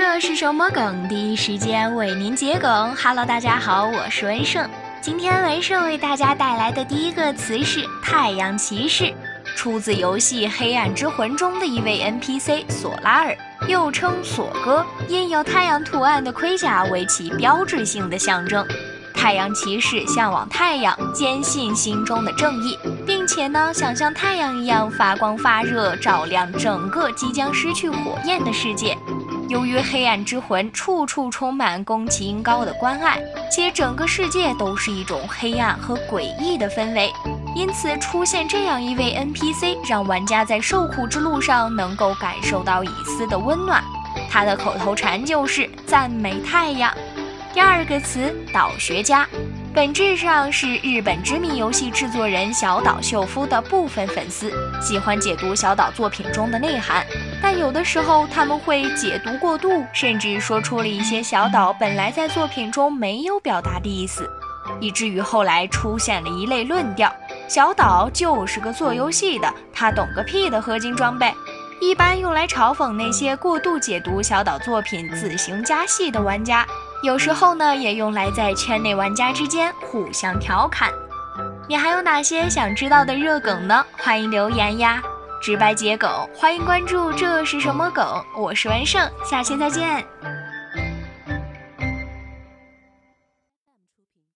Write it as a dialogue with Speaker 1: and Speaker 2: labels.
Speaker 1: 这是什么梗？第一时间为您解梗。Hello，大家好，我是文胜。今天文胜为大家带来的第一个词是“太阳骑士”，出自游戏《黑暗之魂》中的一位 NPC 索拉尔，又称索哥，印有太阳图案的盔甲为其标志性的象征。太阳骑士向往太阳，坚信心中的正义，并且呢，想像太阳一样发光发热，照亮整个即将失去火焰的世界。由于黑暗之魂处处充满宫崎英高的关爱，且整个世界都是一种黑暗和诡异的氛围，因此出现这样一位 NPC，让玩家在受苦之路上能够感受到一丝的温暖。他的口头禅就是赞美太阳。第二个词，导学家，本质上是日本知名游戏制作人小岛秀夫的部分粉丝，喜欢解读小岛作品中的内涵，但有的时候他们会解读过度，甚至说出了一些小岛本来在作品中没有表达的意思，以至于后来出现了一类论调：小岛就是个做游戏的，他懂个屁的合金装备，一般用来嘲讽那些过度解读小岛作品、自行加戏的玩家。有时候呢，也用来在圈内玩家之间互相调侃。你还有哪些想知道的热梗呢？欢迎留言呀！直白解梗，欢迎关注。这是什么梗？我是文胜，下期再见。